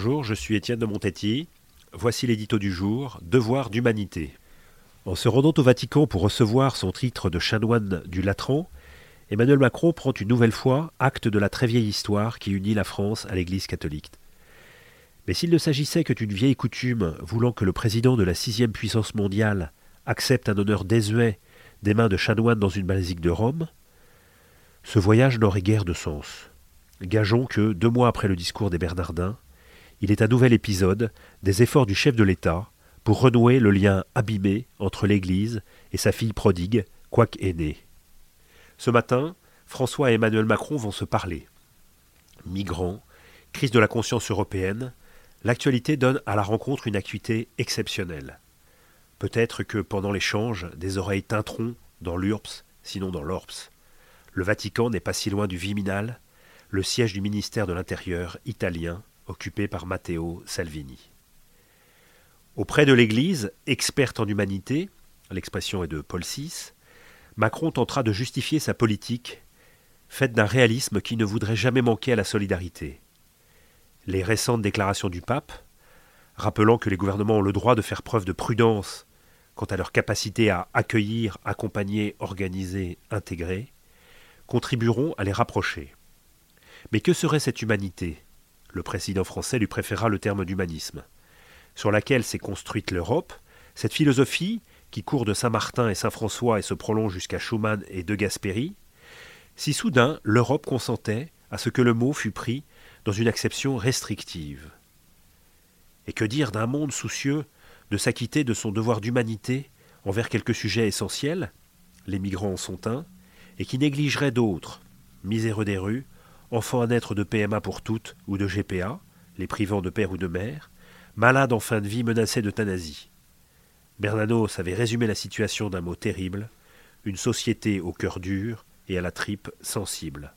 Bonjour, je suis Étienne de Montetti. Voici l'édito du jour, Devoir d'humanité. En se rendant au Vatican pour recevoir son titre de chanoine du Latran, Emmanuel Macron prend une nouvelle fois acte de la très vieille histoire qui unit la France à l'Église catholique. Mais s'il ne s'agissait que d'une vieille coutume voulant que le président de la sixième puissance mondiale accepte un honneur désuet des mains de chanoine dans une basilique de Rome, ce voyage n'aurait guère de sens. Gageons que, deux mois après le discours des Bernardins, il est un nouvel épisode des efforts du chef de l'État pour renouer le lien abîmé entre l'Église et sa fille prodigue, quoique aînée. Ce matin, François et Emmanuel Macron vont se parler. Migrants, crise de la conscience européenne, l'actualité donne à la rencontre une acuité exceptionnelle. Peut-être que pendant l'échange, des oreilles tinteront dans l'URPS, sinon dans l'ORPS. Le Vatican n'est pas si loin du Viminal, le siège du ministère de l'Intérieur italien, occupé par Matteo Salvini. Auprès de l'Église, experte en humanité, l'expression est de Paul VI, Macron tentera de justifier sa politique, faite d'un réalisme qui ne voudrait jamais manquer à la solidarité. Les récentes déclarations du pape, rappelant que les gouvernements ont le droit de faire preuve de prudence quant à leur capacité à accueillir, accompagner, organiser, intégrer, contribueront à les rapprocher. Mais que serait cette humanité? Le président français lui préféra le terme d'humanisme, sur laquelle s'est construite l'Europe, cette philosophie qui court de Saint-Martin et Saint-François et se prolonge jusqu'à Schumann et De Gasperi, si soudain l'Europe consentait à ce que le mot fût pris dans une acception restrictive. Et que dire d'un monde soucieux de s'acquitter de son devoir d'humanité envers quelques sujets essentiels, les migrants en sont un, et qui négligerait d'autres, miséreux des rues, enfants à naître de PMA pour toutes ou de GPA, les privant de père ou de mère, malades en fin de vie menacés d'euthanasie. Bernanos avait résumé la situation d'un mot terrible, une société au cœur dur et à la tripe sensible.